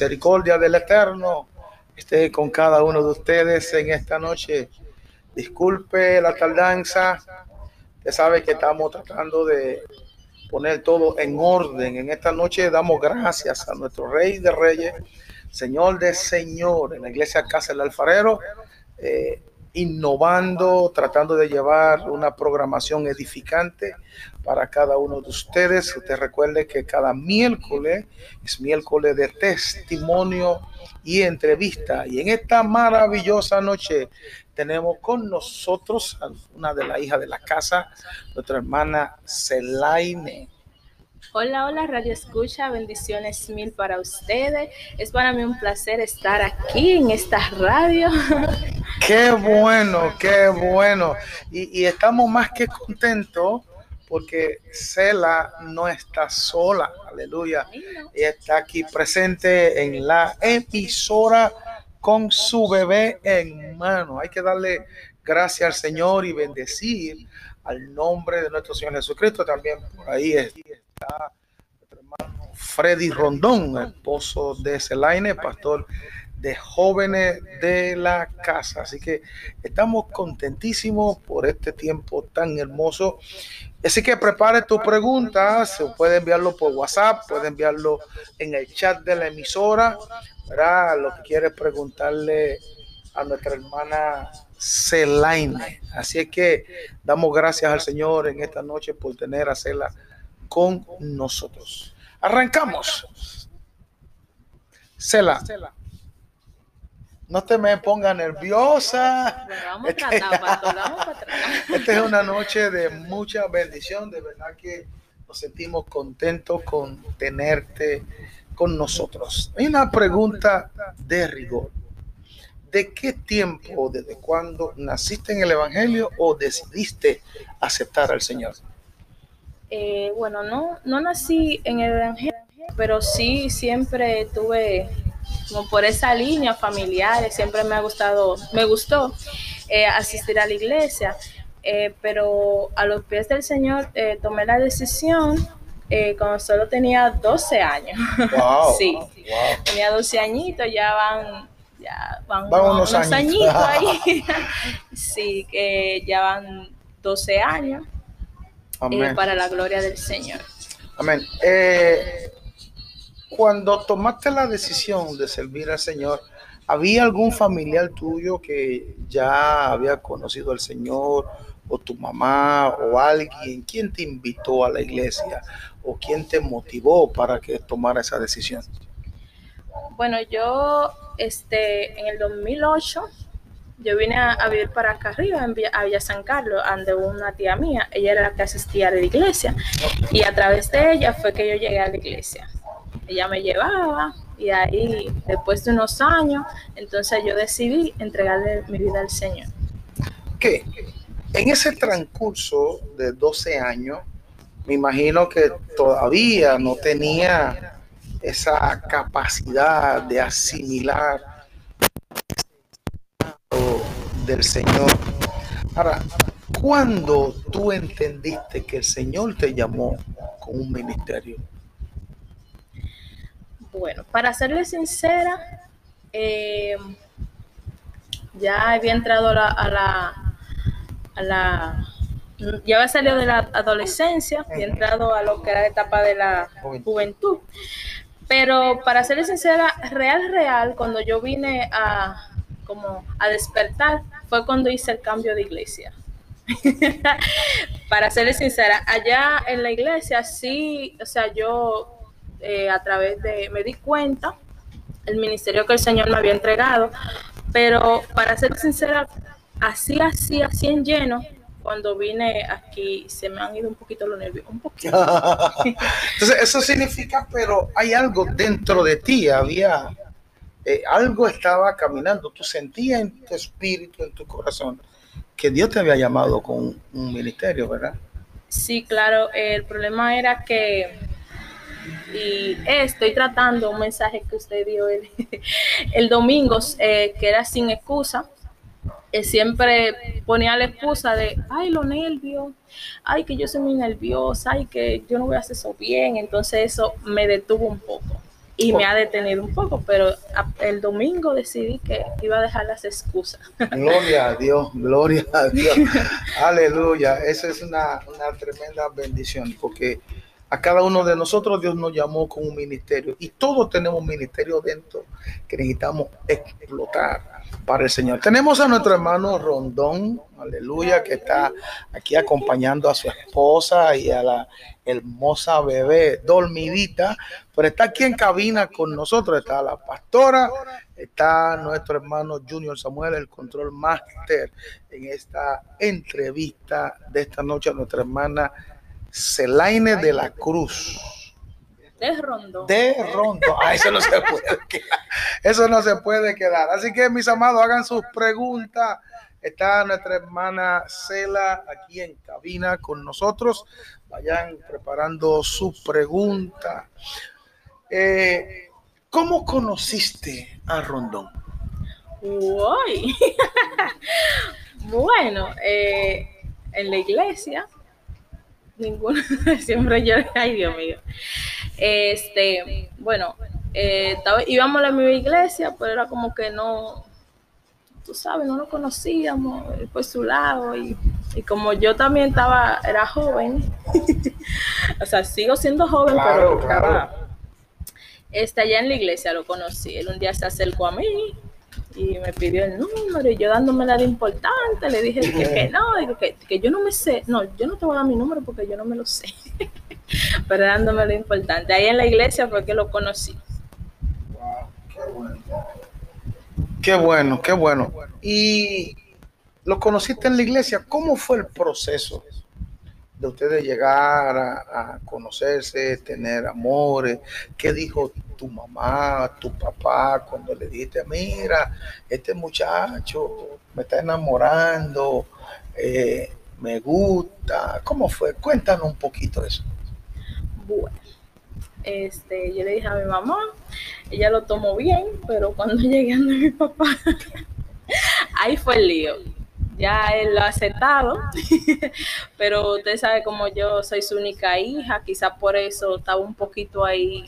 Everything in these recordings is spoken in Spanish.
misericordia del Eterno esté con cada uno de ustedes en esta noche. Disculpe la tardanza. Usted sabe que estamos tratando de poner todo en orden. En esta noche damos gracias a nuestro Rey de Reyes, Señor de Señor, en la iglesia Casa del Alfarero, eh, innovando, tratando de llevar una programación edificante para cada uno de ustedes. Usted recuerde que cada miércoles es miércoles de testimonio y entrevista. Y en esta maravillosa noche tenemos con nosotros a una de las hijas de la casa, nuestra hermana Celaine. Hola, hola, Radio Escucha, bendiciones mil para ustedes. Es para mí un placer estar aquí en esta radio. Qué bueno, qué bueno. Y, y estamos más que contentos porque Cela no está sola, aleluya. Ella está aquí presente en la emisora con su bebé en mano. Hay que darle gracias al Señor y bendecir al nombre de nuestro Señor Jesucristo. También por ahí nuestro hermano Freddy Rondón, esposo de Celaine, pastor de jóvenes de la casa. Así que estamos contentísimos por este tiempo tan hermoso. Así que prepare tu pregunta, se puede enviarlo por WhatsApp, puede enviarlo en el chat de la emisora, ¿verdad? Lo que quieres preguntarle a nuestra hermana Celaine. Así es que damos gracias al Señor en esta noche por tener a Cela con nosotros. Arrancamos. Cela no te me ponga nerviosa. Esta es una noche de mucha bendición, de verdad que nos sentimos contentos con tenerte con nosotros. Hay una pregunta de rigor. ¿De qué tiempo, desde cuándo naciste en el Evangelio o decidiste aceptar al Señor? Eh, bueno, no, no nací en el Evangelio, pero sí siempre tuve como por esa línea familiar, siempre me ha gustado, me gustó eh, asistir a la iglesia, eh, pero a los pies del Señor eh, tomé la decisión cuando solo tenía 12 años. sí, tenía 12 añitos, ya van, ya van, unos, añitos ahí. sí, que ya van 12 años para la gloria del Señor. Amén cuando tomaste la decisión de servir al Señor, ¿había algún familiar tuyo que ya había conocido al Señor o tu mamá o alguien? ¿Quién te invitó a la iglesia o quién te motivó para que tomara esa decisión? Bueno, yo este, en el 2008 yo vine a, vivir para acá arriba, en Villa, a Villa San Carlos, ante una tía mía. Ella era la que asistía a la iglesia. Y a través de ella fue que yo llegué a la iglesia ella me llevaba y ahí después de unos años, entonces yo decidí entregarle mi vida al Señor. ¿Qué? En ese transcurso de 12 años, me imagino que todavía no tenía esa capacidad de asimilar del Señor. Ahora, ¿cuándo tú entendiste que el Señor te llamó con un ministerio? Bueno, para serle sincera, eh, ya había entrado a la, a la, ya había salido de la adolescencia y entrado a lo que era la etapa de la juventud. Pero para serle sincera, real, real, cuando yo vine a como a despertar, fue cuando hice el cambio de iglesia. para serle sincera, allá en la iglesia sí, o sea, yo eh, a través de, me di cuenta, el ministerio que el Señor me había entregado, pero para ser sincera, así, así, así en lleno, cuando vine aquí se me han ido un poquito los nervios, un poquito. Entonces, eso significa, pero hay algo dentro de ti, había, eh, algo estaba caminando, tú sentías en tu espíritu, en tu corazón, que Dios te había llamado con un ministerio, ¿verdad? Sí, claro, el problema era que y estoy tratando un mensaje que usted dio el, el domingo, eh, que era sin excusa. Eh, siempre ponía la excusa de, ay, lo nervios, ay, que yo soy muy nerviosa, ay, que yo no voy a hacer eso bien. Entonces eso me detuvo un poco. Y me ha detenido un poco, pero el domingo decidí que iba a dejar las excusas. Gloria a Dios, gloria a Dios. Aleluya. Esa es una, una tremenda bendición porque a cada uno de nosotros Dios nos llamó con un ministerio y todos tenemos un ministerio dentro que necesitamos explotar para el Señor. Tenemos a nuestro hermano Rondón, aleluya, que está aquí acompañando a su esposa y a la hermosa bebé dormidita, pero está aquí en cabina con nosotros, está la pastora, está nuestro hermano Junior Samuel, el control master en esta entrevista de esta noche a nuestra hermana Celaine de la Cruz. De Rondo. De Rondo. Ah, eso no se puede quedar. Eso no se puede quedar. Así que, mis amados, hagan sus preguntas. Está nuestra hermana Cela aquí en cabina con nosotros. Vayan preparando su pregunta. Eh, ¿Cómo conociste a Rondón? Uy. bueno, eh, en la iglesia ninguno, siempre yo, ay Dios mío. Este, bueno, eh, íbamos a la misma iglesia, pero era como que no, tú sabes, no lo conocíamos por su lado y, como yo también estaba, era joven, o sea, sigo siendo joven, pero estaba, este, allá en la iglesia lo conocí, él un día se acercó a mí y me pidió el número y yo dándome la de importante le dije que, no, digo, que, que, yo no me sé, no, yo no te voy a dar mi número porque yo no me lo sé, pero dándome lo importante. Ahí en la iglesia fue que lo conocí. qué bueno. Qué bueno, Y lo conociste en la iglesia, ¿cómo fue el proceso? De ustedes llegar a, conocerse, tener amores. ¿Qué dijo tu mamá, tu papá cuando le dijiste, mira, este muchacho me está enamorando, eh, me gusta? ¿Cómo fue? Cuéntanos un poquito eso. Bueno, este, yo le dije a mi mamá, ella lo tomó bien, pero cuando llegué a mi papá, ahí fue el lío ya él lo ha aceptado, pero usted sabe como yo soy su única hija, quizás por eso estaba un poquito ahí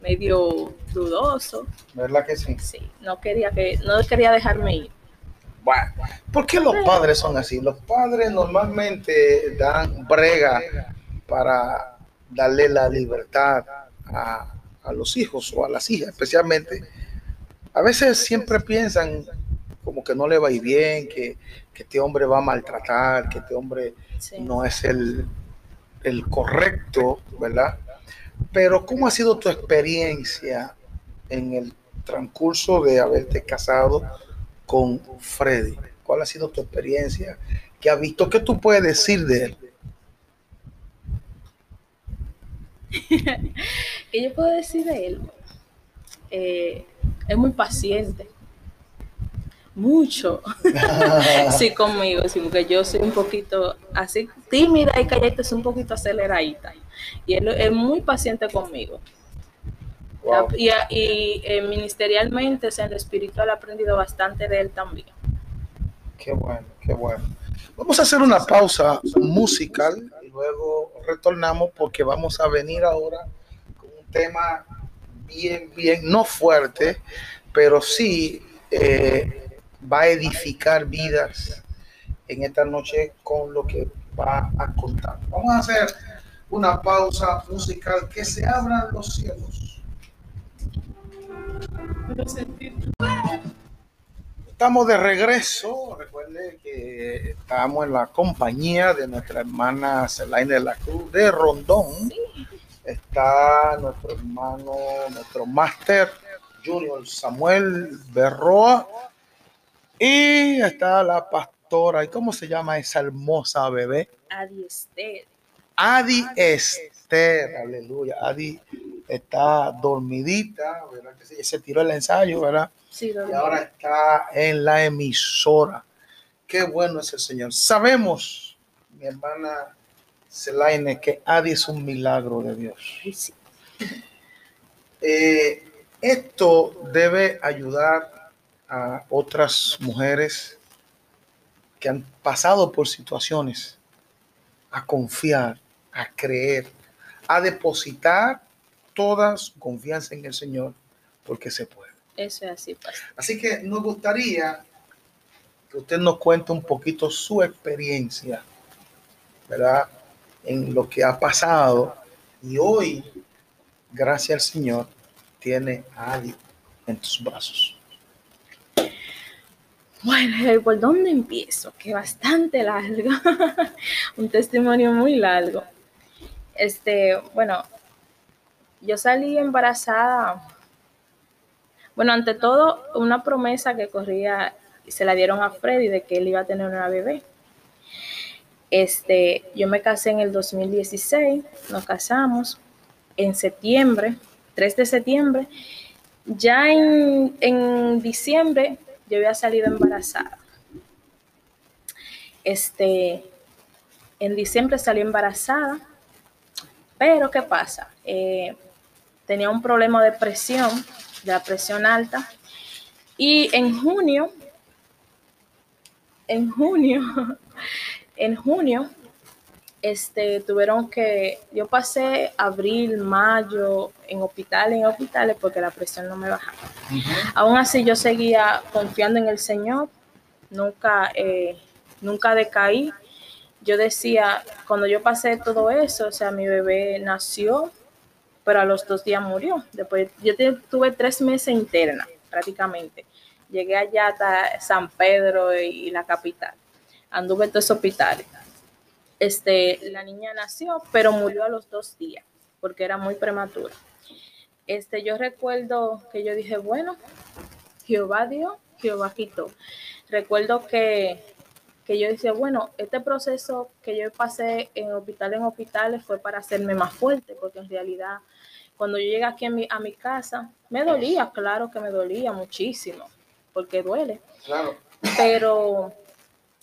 medio dudoso. ¿Verdad que sí? Sí, no quería que no quería dejarme ir. Bueno, ¿por qué los padres son así? Los padres normalmente dan brega para darle la libertad a, a los hijos o a las hijas, especialmente. A veces siempre piensan como que no le va a ir bien, que, este hombre va a maltratar, que este hombre no es el, el correcto, ¿verdad? Pero ¿cómo ha sido tu experiencia en el transcurso de haberte casado con Freddy? ¿Cuál ha sido tu experiencia? ¿Qué has visto? ¿Qué tú puedes decir de él? ¿Qué yo puedo decir de él? Eh, es muy paciente mucho. sí, conmigo, sí, porque yo soy un poquito así tímida y calleta, es un poquito aceleradita. Y él es muy paciente conmigo. Y, y eh, ministerialmente, en lo espiritual, he aprendido bastante de él también. Qué bueno, qué bueno. Vamos a hacer una pausa musical y luego retornamos porque vamos a venir ahora con un tema bien, bien, no fuerte, pero sí eh, va a edificar vidas en esta noche con lo que va a contar. Vamos a hacer una pausa musical que se abran los cielos. Estamos de regreso. Recuerde que estamos en la compañía de nuestra hermana Celaine de la Cruz de Rondón. Está nuestro hermano, nuestro máster Junior Samuel Berroa y está la pastora. ¿Y cómo se llama esa hermosa bebé? Adi Esther. Adi Esther, aleluya. Adi está dormidita, ¿verdad? Se tiró el ensayo, ¿verdad? Sí, y ahora está en la emisora. Qué bueno es el Señor. Sabemos, mi hermana Selaine, que Adi es un milagro de Dios. Sí. Eh, esto debe ayudar a otras mujeres que han pasado por situaciones a confiar, a creer, a depositar toda su confianza en el Señor, porque se puede. Eso es así. Así que nos gustaría que usted nos cuente un poquito su experiencia, ¿verdad? En lo que ha pasado. Y hoy, gracias al Señor, tiene a alguien en tus brazos. Bueno, ¿por dónde empiezo? Que bastante largo. un testimonio muy largo. Este, bueno, yo salí embarazada. Bueno, ante todo, una promesa que corría y se la dieron a Freddy de que él iba a tener una bebé. Este, yo me casé en el 2016, nos casamos en septiembre, 3 de septiembre. Ya en, en diciembre yo había salido embarazada. Este, en diciembre salí embarazada, pero ¿qué pasa? Eh, tenía un problema de presión, de la presión alta, y en junio, en junio, en junio, este, tuvieron que, yo pasé abril, mayo en hospitales, en hospitales, porque la presión no me bajaba. Aún así yo seguía confiando en el Señor, nunca, eh, nunca decaí. Yo decía, cuando yo pasé todo eso, o sea, mi bebé nació, pero a los dos días murió. Después, yo tuve tres meses interna, prácticamente. Llegué allá hasta San Pedro y, la capital. Anduve en todos hospitales este, la niña nació, pero murió a los dos días, porque era muy prematura. Este, yo recuerdo que yo dije, bueno, Jehová dio, Jehová quitó. Recuerdo que, que yo decía, bueno, este proceso que yo pasé en hospital en hospitales fue para hacerme más fuerte, porque en realidad cuando yo llegué aquí a mi, a mi casa, me dolía, claro que me dolía muchísimo, porque duele. Claro. Pero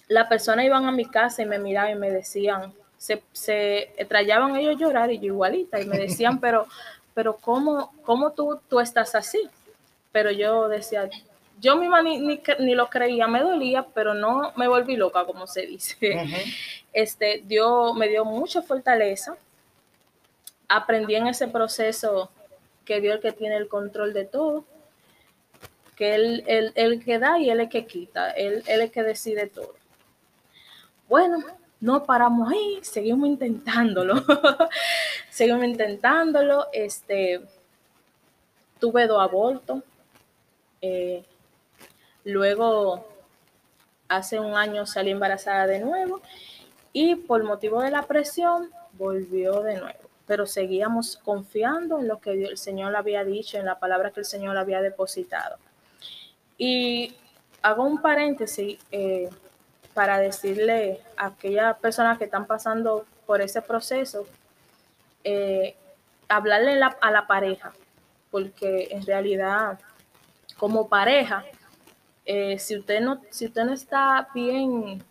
la persona iban a mi casa y me miraban y me decían, se, se trallaban ellos llorar y yo igualita, y me decían, pero, pero ¿cómo, cómo tú, tú estás así? Pero yo decía, yo misma ni, ni, lo creía, me dolía, pero no me volví loca, como se dice. Este, Dios me dio mucha fortaleza. Aprendí en ese proceso que Dios el que tiene el control de todo, que Él, él, él que da y Él es el que quita, Él, él es el que decide todo. Bueno, no paramos ahí, seguimos intentándolo. seguimos intentándolo. Este, tuve dos abortos. Eh, luego, hace un año salí embarazada de nuevo y por motivo de la presión volvió de nuevo. Pero seguíamos confiando en lo que el Señor había dicho, en la palabra que el Señor había depositado. Y hago un paréntesis. Eh, para decirle a aquellas personas que están pasando por ese proceso, eh, hablarle a la pareja, porque en realidad como pareja, eh, si usted no, si usted no está bien,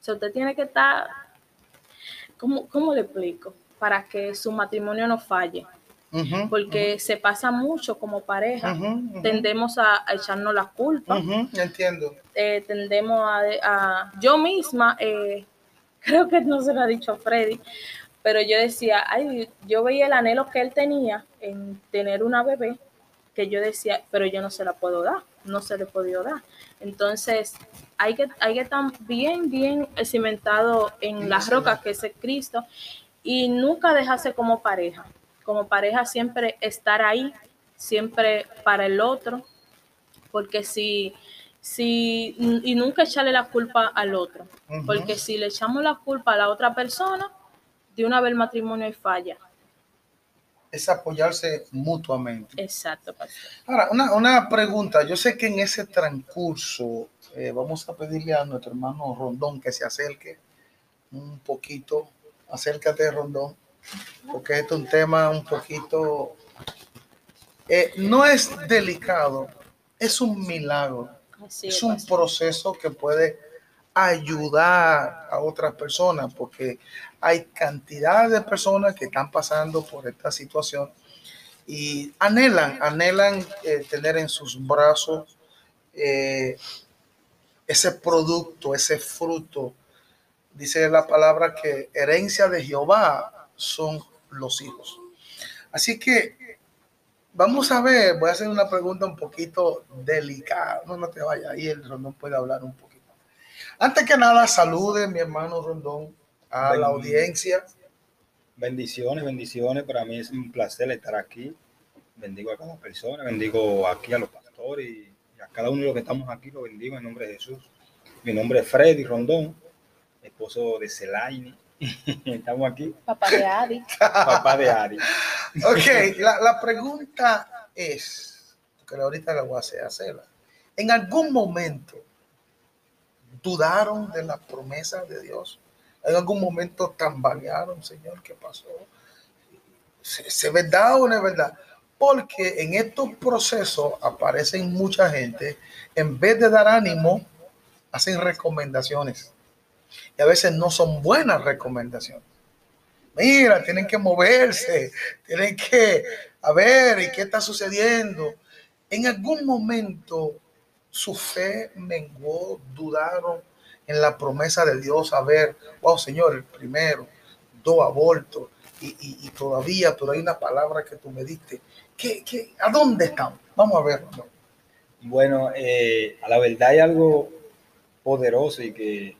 si usted tiene que estar, ¿cómo, ¿cómo le explico? Para que su matrimonio no falle porque se pasa mucho como pareja. Tendemos a, echarnos la culpa. Entiendo. Eh, tendemos a, Yo misma, eh, creo que no se lo ha dicho a Freddy, pero yo decía, ay, yo veía el anhelo que él tenía en tener una bebé, que yo decía, pero yo no se la puedo dar, no se le podido dar. Entonces, hay que, hay que estar bien, bien cimentado en las rocas, que es Cristo, y nunca dejarse como pareja como pareja siempre estar ahí, siempre para el otro, porque si, si, y nunca echarle la culpa al otro, porque si le echamos la culpa a la otra persona, de una vez el matrimonio falla. Es apoyarse mutuamente. Exacto, pastor. Ahora, una, pregunta. Yo sé que en ese transcurso eh, vamos a pedirle a nuestro hermano Rondón que se acerque un poquito. Acércate, Rondón porque es un tema un poquito, eh, no es delicado, es un milagro, es un proceso que puede ayudar a otras personas, porque hay cantidad de personas que están pasando por esta situación y anhelan, anhelan eh, tener en sus brazos eh, ese producto, ese fruto. Dice la palabra que herencia de Jehová son los hijos. Así que vamos a ver, voy a hacer una pregunta un poquito delicada. No, no te vayas ahí, el Rondón puede hablar un poquito. Antes que nada, salude mi hermano Rondón a la audiencia. Bendiciones, bendiciones. Para mí es un placer estar aquí. Bendigo a cada persona, bendigo aquí a los pastores y a cada uno de los que estamos aquí, lo bendigo en nombre de Jesús. Mi nombre es Freddy Rondón, esposo de Celaine. Estamos aquí. Papá de Adi. Papá de Adi. ok, la, la, pregunta es, que ahorita la voy a hacer, hacerla. ¿En algún momento dudaron de la promesa de Dios? ¿En algún momento tambalearon, Señor? ¿Qué pasó? ¿Se, verdad o no es verdad? Porque en estos procesos aparecen mucha gente, en vez de dar ánimo, hacen recomendaciones. Y a veces no son buenas recomendaciones. Mira, tienen que moverse, tienen que, a ver, ¿y qué está sucediendo? En algún momento su fe menguó, dudaron en la promesa de Dios, a ver, wow, Señor, el primero, dos abortos, y, todavía, pero hay una palabra que tú me diste. ¿Qué, qué, a dónde estamos? Vamos a verlo. Bueno, eh, a la verdad hay algo poderoso y que,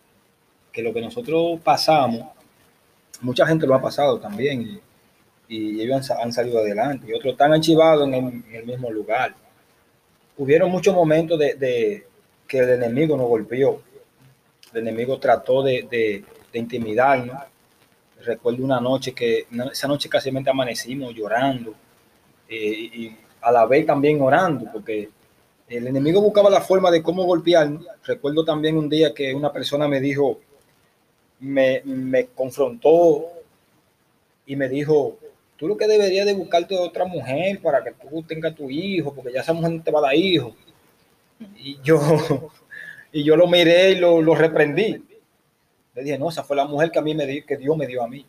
lo que nosotros pasamos, mucha gente lo ha pasado también y, ellos han, salido adelante y otros están archivados en el, mismo lugar. Hubieron muchos momentos de, que el enemigo nos golpeó, el enemigo trató de, de, intimidarnos. Recuerdo una noche que, esa noche casi amanecimos llorando eh, y a la vez también orando, porque el enemigo buscaba la forma de cómo golpearnos. Recuerdo también un día que una persona me dijo, me, confrontó y me dijo, tú lo que deberías de buscarte otra mujer para que tú tengas tu hijo, porque ya esa mujer no te va a dar hijo. Y yo, y yo lo miré y lo, lo, reprendí. Le dije, no, esa fue la mujer que a mí me dio, que Dios me dio a mí.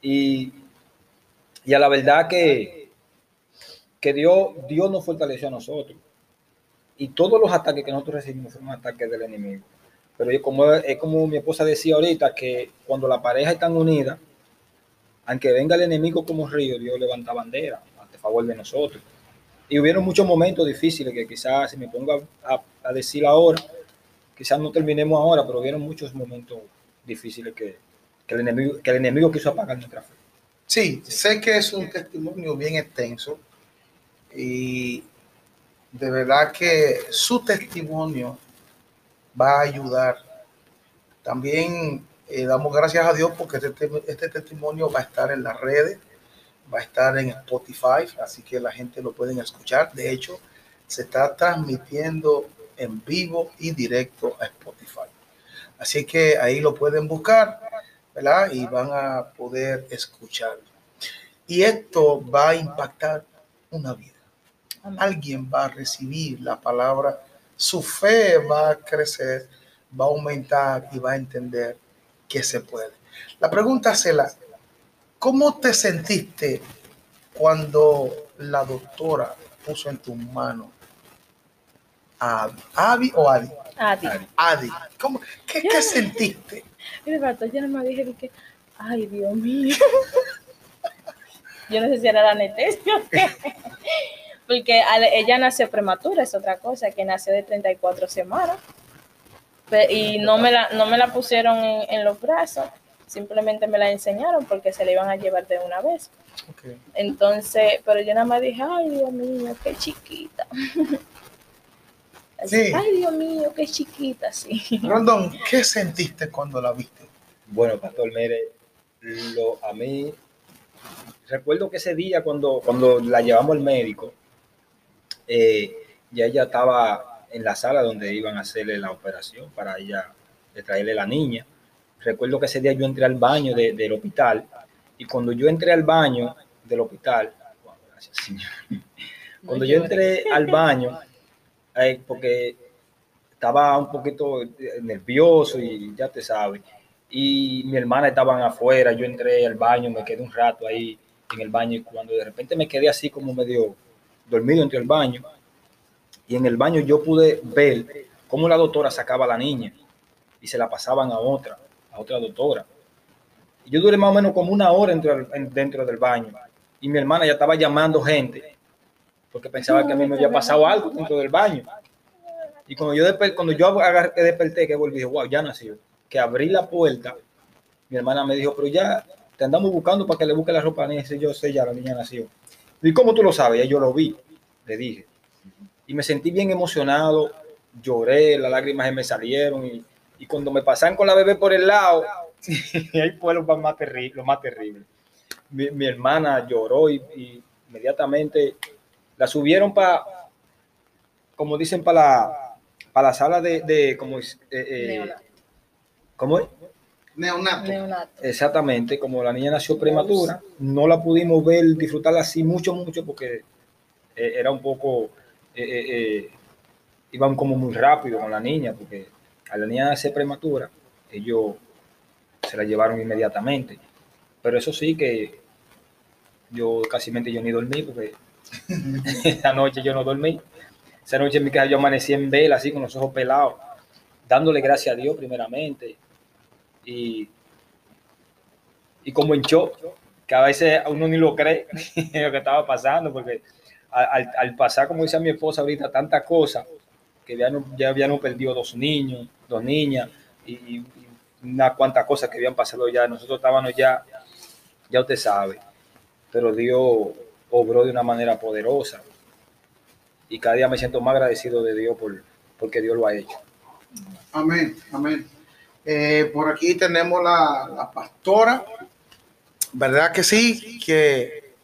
Y, y a la verdad que, que Dios, Dios nos fortaleció a nosotros y todos los ataques que nosotros recibimos fueron ataques del enemigo. Pero es como, es como mi esposa decía ahorita, que cuando la pareja están unida, aunque venga el enemigo como río, Dios levanta bandera a favor de nosotros. Y hubieron muchos momentos difíciles que quizás, si me pongo a, decir ahora, quizás no terminemos ahora, pero hubieron muchos momentos difíciles que, que, el, enemigo, que el enemigo quiso apagar nuestra fe. Sí, sé que es un testimonio bien extenso y de verdad que su testimonio va a ayudar. También eh, damos gracias a Dios porque este, este, testimonio va a estar en las redes, va a estar en Spotify, así que la gente lo pueden escuchar. De hecho, se está transmitiendo en vivo y directo a Spotify. Así que ahí lo pueden buscar, ¿verdad? Y van a poder escuchar. Y esto va a impactar una vida alguien va a recibir la palabra, su fe va a crecer, va a aumentar y va a entender que se puede. La pregunta es la, ¿cómo te sentiste cuando la doctora puso en tu mano a Adi o Adi? Adi. Adi. ¿Cómo, qué, ¿Qué sentiste? yo no me dije que, ay Dios mío. yo no sé si era la anestesia porque ella nació prematura, es otra cosa, que nació de 34 semanas. Y no me la, no me la pusieron en, los brazos, simplemente me la enseñaron porque se la iban a llevar de una vez. Entonces, pero yo nada más dije, ay Dios mío, qué chiquita. Ay Dios mío, qué chiquita, sí. Rondón, ¿qué sentiste cuando la viste? Bueno, Pastor, mire, lo, a mí, recuerdo que ese día cuando, cuando la llevamos al médico, eh, ya ella estaba en la sala donde iban a hacerle la operación para ella de traerle la niña. Recuerdo que ese día yo entré al baño del hospital y cuando yo entré al baño del hospital, cuando yo entré al baño, eh, porque estaba un poquito nervioso y ya te sabes, y mi hermana estaban afuera, yo entré al baño, me quedé un rato ahí en el baño y cuando de repente me quedé así como medio dormido entre el baño, y en el baño yo pude ver cómo la doctora sacaba a la niña y se la pasaban a otra, a otra doctora. Y yo duré más o menos como una hora dentro, del baño, y mi hermana ya estaba llamando gente porque pensaba que a mí me había pasado algo dentro del baño. Y cuando yo, desperté, cuando yo agarré, desperté, que volví, dije, wow, ya nació. Que abrí la puerta, mi hermana me dijo, pero ya te andamos buscando para que le busque la ropa a Y yo sé, ya la niña nació. ¿Y cómo tú lo sabes? Y yo lo vi, le dije. Y me sentí bien emocionado, lloré, las lágrimas me salieron. Y, y cuando me pasan con la bebé por el lado, ahí fue lo más terrible. Lo más terrible. Mi, mi hermana lloró y, y inmediatamente la subieron para, como dicen, para la, para la sala de, de como, eh, eh, ¿cómo es? Neonato. Exactamente, como la niña nació prematura, no la pudimos ver, disfrutarla así mucho, mucho, porque eh, era un poco, iban como muy rápido con la niña, porque a la niña nacer prematura, ellos se la llevaron inmediatamente. Pero eso sí que yo casi yo ni dormí, porque esa noche yo no dormí. Esa noche en mi casa yo amanecí en vela, así con los ojos pelados, dándole gracias a Dios primeramente. Y, y como en shock, que a veces uno ni lo cree lo que estaba pasando, porque al, al pasar, como dice mi esposa ahorita, tantas cosas, que ya, no, ya habían perdido dos niños, dos niñas, y, y unas cuantas cosas que habían pasado ya. Nosotros estábamos ya, ya usted sabe, pero Dios obró de una manera poderosa. Y cada día me siento más agradecido de Dios por, porque Dios lo ha hecho. Amén, amén. Eh, por aquí tenemos la, la, pastora, ¿verdad que sí? Que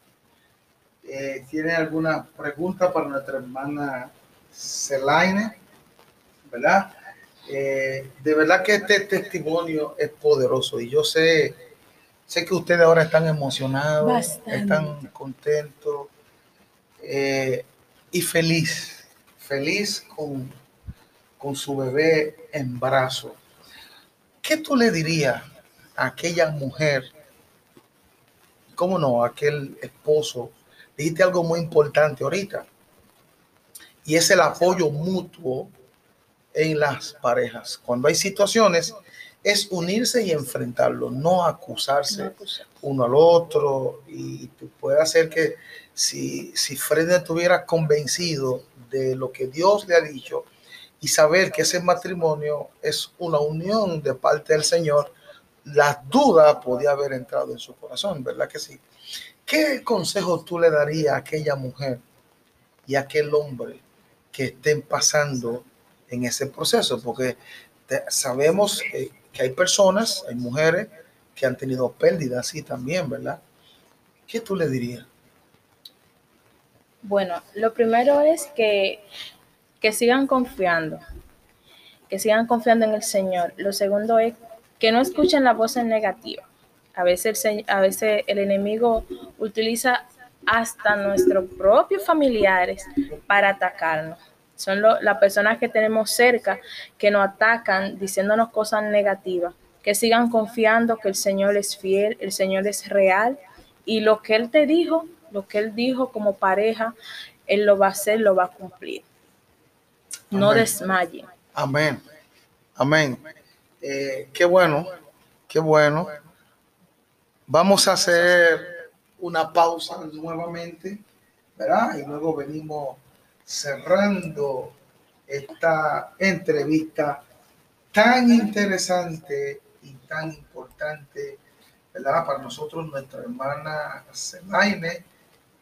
eh, tiene alguna pregunta para nuestra hermana Celaine, ¿verdad? Eh, de verdad que este testimonio es poderoso y yo sé Sé que ustedes ahora están emocionados, están contentos eh, y feliz, feliz con, con su bebé en brazo. ¿Qué tú le dirías a aquella mujer? ¿Cómo no? A aquel esposo. Dijiste algo muy importante ahorita. Y es el apoyo mutuo en las parejas. Cuando hay situaciones es unirse y enfrentarlo, no acusarse uno al otro. Y puede hacer que si, si Fred estuviera convencido de lo que Dios le ha dicho y saber que ese matrimonio es una unión de parte del Señor, la duda podía haber entrado en su corazón, ¿verdad que sí? ¿Qué consejo tú le darías a aquella mujer y a aquel hombre que estén pasando en ese proceso? Porque sabemos que que hay personas, hay mujeres que han tenido pérdidas así también, ¿verdad? ¿Qué tú le dirías? Bueno, lo primero es que, que sigan confiando, que sigan confiando en el Señor. Lo segundo es que no escuchen las voces negativas. A veces, el, a veces el enemigo utiliza hasta nuestros propios familiares para atacarnos. Son las personas que tenemos cerca que nos atacan diciéndonos cosas negativas. Que sigan confiando que el Señor es fiel, el Señor es real y lo que Él te dijo, lo que Él dijo como pareja, Él lo va a hacer, lo va a cumplir. No desmayen. Amén. Amén. Eh, qué bueno, qué bueno. Vamos a hacer una pausa nuevamente, ¿verdad? Y luego venimos cerrando esta entrevista tan interesante y tan importante, ¿verdad? Para nosotros, nuestra hermana Selaine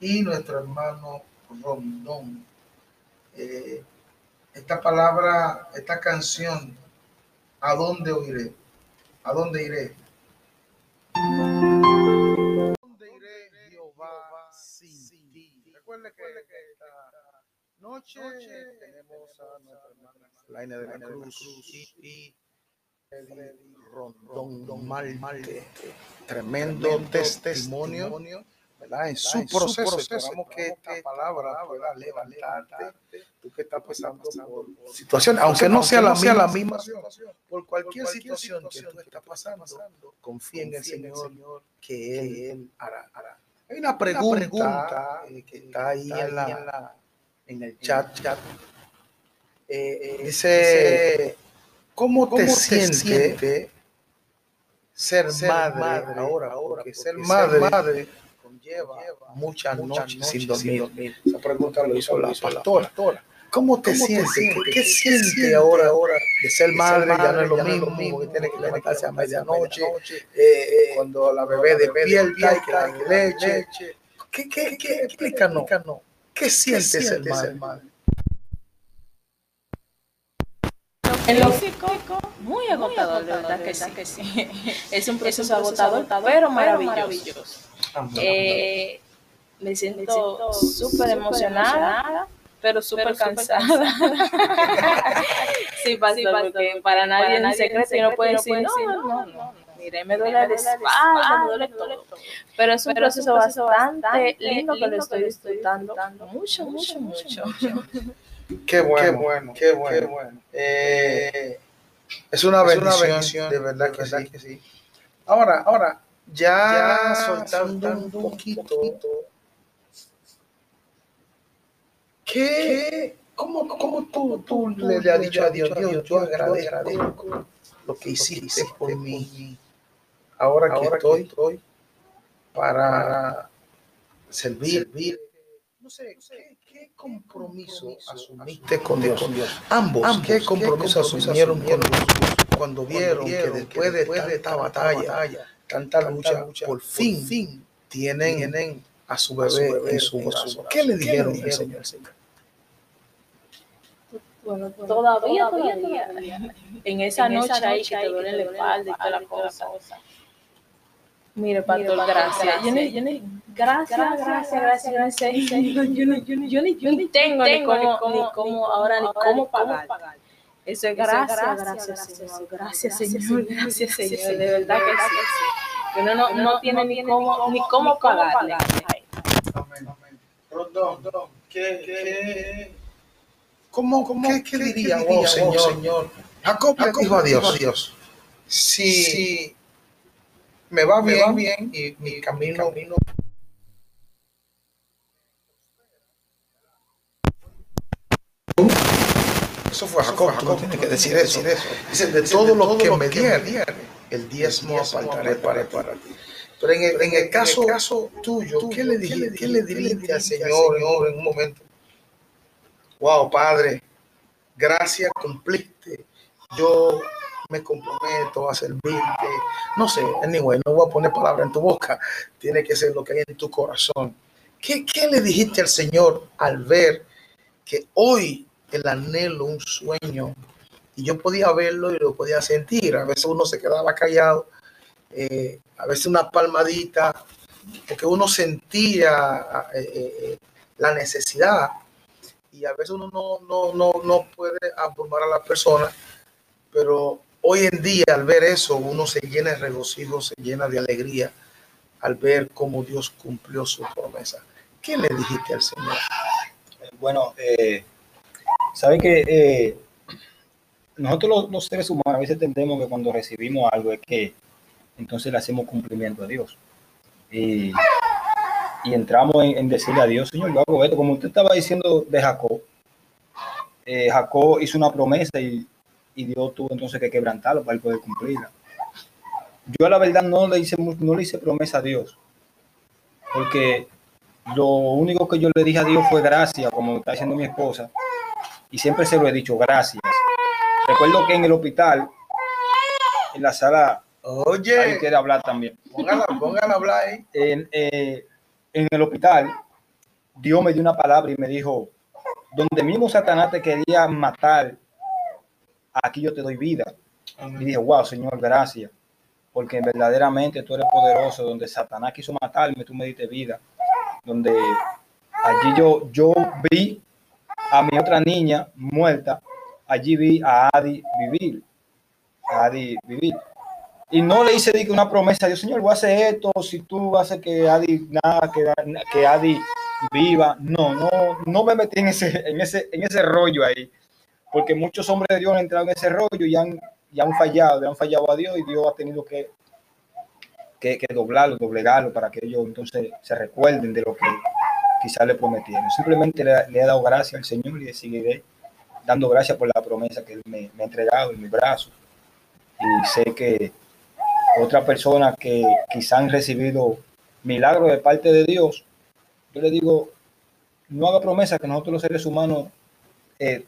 y nuestro hermano Rondón. Eh, esta palabra, esta canción, ¿a dónde oiré? ¿A dónde iré? ¿A dónde iré, Jehová, sin ti? Recuerde que noche, tenemos a nuestra hermana Laina de la Cruz y, Rondón Mal, tremendo testimonio, ¿verdad? En su proceso, esperamos que esta palabra pueda levantarte, tú que estás pasando por situación, aunque no sea la, sea la misma situación, por cualquier situación que tú estás pasando, confía en el Señor que Él hará. Hay una pregunta eh, que está ahí en la en el chat. chat. Eh, eh, dice, ¿cómo, te, sientes ser, madre, ahora? Porque ser, madre, lleva muchas noches sin dormir. Esa pregunta lo hizo la pastora. ¿Cómo te sientes? ¿Qué, siente ahora, ahora de ser madre? Ya no es lo mismo, que tiene que levantarse a medianoche, eh, cuando la bebé despierta y que leche. ¿Qué, qué, qué? Explícanos. ¿Qué siente ser madre? En lo físico, muy agotador, de verdad que sí. Que sí. Es un proceso agotador, pero maravilloso. Eh, me siento súper emocionada, pero súper cansada. sí, pastor, porque para nadie es un secreto y no puede decir, no, no, no. Mire, me duele la espalda, me duele todo. Pero es un proceso bastante lindo que lo estoy disfrutando mucho, mucho, mucho. Qué bueno, qué bueno, qué bueno. Eh, es una bendición, de verdad, que, sí. que, sí. Ahora, ahora, ya, soltando, un poquito, ¿qué, cómo, cómo tú, tú le, has dicho a Dios, Dios, yo agradezco lo que hiciste por mí, ahora que estoy, estoy para servir, servir. no sé, ¿qué, compromiso asumiste con Dios? Ambos, ¿qué compromiso asumieron con Dios cuando vieron que después de esta batalla, tanta lucha, por fin tienen a su bebé en su brazo? ¿Qué le dijeron al Señor? Bueno, todavía, todavía, en esa noche ahí que te duele la espalda y toda la cosa. Mire, Pastor, gracias. Yo ni, yo ni, gracias, gracias, gracias, gracias. Yo, yo, yo, yo, ni, yo ni tengo, ni cómo, ni cómo ahora, ni cómo pagar. Eso es gracias, gracias, Señor. Gracias, Señor. Gracias, Señor. De verdad que sí. Uno no, no tiene ni cómo, ni cómo pagar. Amén. Perdón, ¿qué, qué, cómo, cómo, qué, qué diría, oh, Señor? Señor? Jacob le dijo a Dios, Dios, si me va bien, va bien y mi camino, Eso fue Jacob, Jacob tiene que decir eso. Dice, de todo lo que me dieron, el diezmo apartaré para, para ti. Pero en el, en el caso, caso tuyo, ¿qué le, dijiste, ¿qué le dirías al Señor en un momento? Wow, Padre, gracias, cumpliste. Yo me comprometo a servirte. No sé, anyway, no voy a poner palabra en tu boca. Tiene que ser lo que hay en tu corazón. ¿Qué, qué le dijiste al Señor al ver que hoy el anhelo, un sueño, y yo podía verlo y lo podía sentir? A veces uno se quedaba callado, eh, a veces una palmadita, porque uno sentía eh, eh, la necesidad y a veces uno no, no, no, no puede abrumar a la persona, pero hoy en día al ver eso uno se llena de regocijo, se llena de alegría al ver cómo Dios cumplió su promesa. ¿Qué le dijiste al Señor? Bueno, eh, sabe que eh, nosotros los, seres humanos a veces entendemos que cuando recibimos algo es que entonces le hacemos cumplimiento a Dios. Y, entramos en, decirle a Dios, Señor, yo hago esto. Como usted estaba diciendo de Jacob, eh, Jacob hizo una promesa y y Dios tuvo entonces que quebrantarlo para él poder cumplirla. Yo la verdad no le hice no le hice promesa a Dios, porque lo único que yo le dije a Dios fue gracias, como está diciendo mi esposa, y siempre se lo he dicho gracias. Recuerdo que en el hospital, en la sala, oye, ahí quiere hablar también. Póngala, a hablar ahí. En, eh, en el hospital, Dios me dio una palabra y me dijo, donde mismo Satanás te quería matar aquí yo te doy vida. Y dije, wow, Señor, gracias, porque verdaderamente tú eres poderoso, donde Satanás quiso matarme, tú me diste vida, donde allí yo, yo vi a mi otra niña muerta, allí vi a Adi vivir, Adi vivir. Y no le hice una promesa Dios, Señor, voy a hacer esto, si tú haces que Adi, nada, que, que Adi viva. No, no, no me metí en ese, en ese, en ese rollo ahí porque muchos hombres de Dios han entrado en ese rollo y han, y han fallado, le han fallado a Dios y Dios ha tenido que, que, doblarlo, doblegarlo para que ellos entonces se recuerden de lo que quizás le prometieron. Simplemente le, he dado gracias al Señor y le seguiré dando gracias por la promesa que Él me, ha entregado en mi brazo. Y sé que otras personas que quizás han recibido milagro de parte de Dios, yo le digo, no haga promesa que nosotros los seres humanos eh,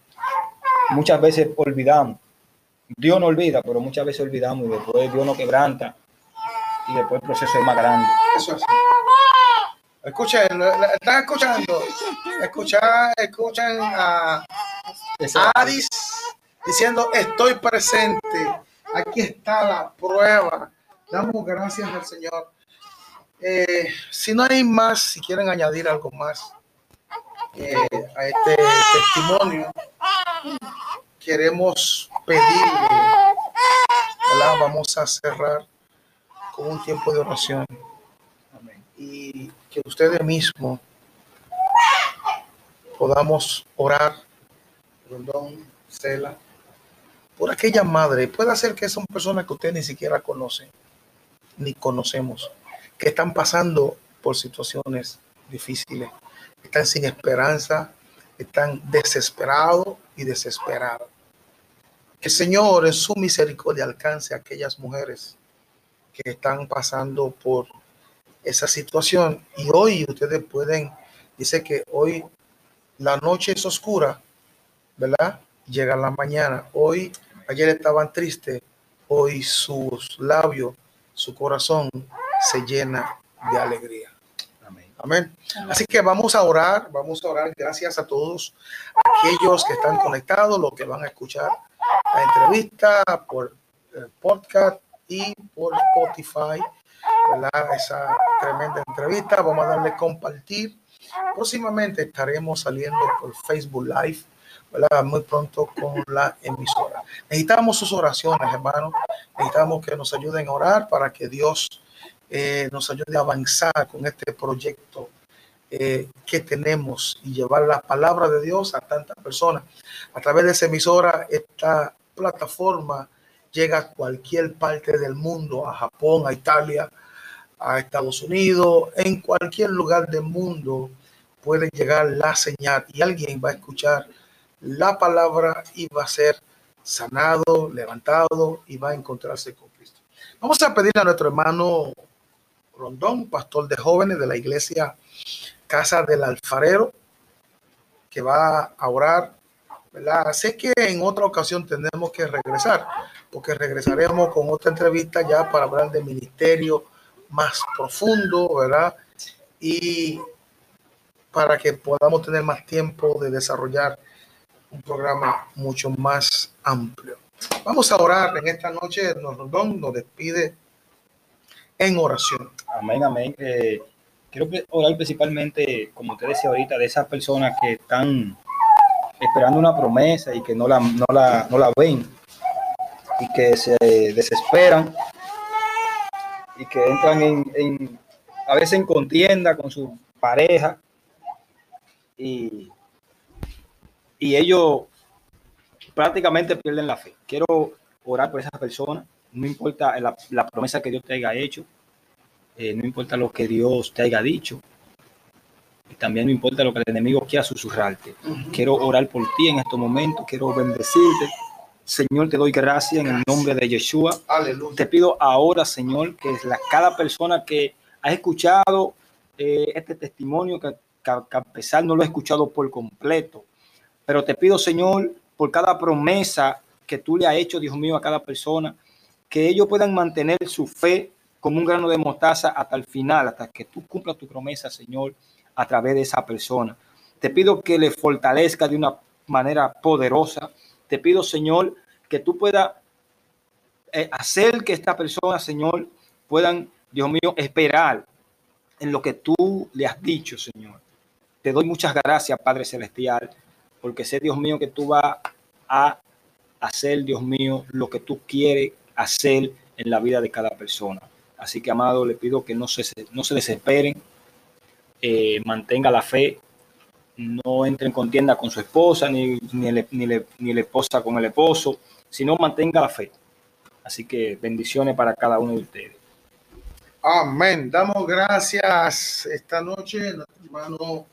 muchas veces olvidamos. Dios no olvida, pero muchas veces olvidamos y después Dios nos quebranta y después el proceso es más grande. Eso es. Escuchen, están escuchando. Escuchan, escuchan a Aris diciendo estoy presente. Aquí está la prueba. Damos gracias al Señor. Eh, si no hay más, si quieren añadir algo más eh, a este testimonio, queremos pedirle, vamos a cerrar con un tiempo de oración. Y que ustedes mismos podamos orar, Rondón, Cela, por aquella madre. Puede ser que son personas que ustedes ni siquiera conocen, ni conocemos, que están pasando por situaciones difíciles, están sin esperanza, están desesperados y desesperados. Que el Señor en su misericordia alcance a aquellas mujeres que están pasando por esa situación. Y hoy ustedes pueden, dice que hoy la noche es oscura, ¿verdad? Llega la mañana. Hoy, ayer estaban tristes, hoy sus labios, su corazón se llena de alegría. Amén. Así que vamos a orar, vamos a orar. Gracias a todos aquellos que están conectados, los que van a escuchar la entrevista por el podcast y por Spotify. ¿Verdad? Esa tremenda entrevista. Vamos a darle compartir. Próximamente estaremos saliendo por Facebook Live, ¿verdad? Muy pronto con la emisora. Necesitamos sus oraciones, hermanos. Necesitamos que nos ayuden a orar para que Dios eh, nos ayude a avanzar con este proyecto eh, que tenemos y llevar la palabra de Dios a tantas personas. A través de esa emisora, esta plataforma llega a cualquier parte del mundo, a Japón, a Italia, a Estados Unidos, en cualquier lugar del mundo puede llegar la señal y alguien va a escuchar la palabra y va a ser sanado, levantado y va a encontrarse con Cristo. Vamos a pedirle a nuestro hermano Rondón, pastor de jóvenes de la iglesia Casa del Alfarero, que va a orar. ¿Verdad? Que en otra ocasión tendremos que regresar, porque regresaremos con otra entrevista ya para hablar de ministerio más profundo, ¿verdad? Y para que podamos tener más tiempo de desarrollar un programa mucho más amplio. Vamos a orar en esta noche. Nos, nos despide en oración. Amén, amén. Eh, quiero orar principalmente, como te decía ahorita, de esas personas que están esperando una promesa y que no la, no la, no la ven y que se desesperan y que entran en, a veces en contienda con su pareja y, y ellos prácticamente pierden la fe. Quiero orar por esas personas, no importa la, promesa que Dios te haya hecho, eh, no importa lo que Dios te haya dicho, y también no importa lo que el enemigo quiera susurrarte. Quiero orar por ti en estos momentos, quiero bendecirte Señor, te doy gracias en el nombre de Yeshua. Te pido ahora, Señor, que la, cada persona que ha escuchado eh, este testimonio, que, a pesar no lo he escuchado por completo, pero te pido, Señor, por cada promesa que tú le has hecho, Dios mío, a cada persona, que ellos puedan mantener su fe como un grano de mostaza hasta el final, hasta que tú cumplas tu promesa, Señor, a través de esa persona. Te pido que le fortalezca de una manera poderosa te pido, Señor, que tú puedas eh, hacer que esta persona, Señor, puedan, Dios mío, esperar en lo que tú le has dicho, Señor. Te doy muchas gracias, Padre Celestial, porque sé, Dios mío, que tú vas a hacer, Dios mío, lo que tú quieres hacer en la vida de cada persona. Así que, amado, le pido que no se, no se desesperen, eh, mantenga la fe, no entre en contienda con su esposa, ni, ni, ni, la esposa con el esposo, sino mantenga la fe. Así que bendiciones para cada uno de ustedes. Amén. Damos gracias esta noche, hermano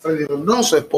Freddy Rondón, su esposa.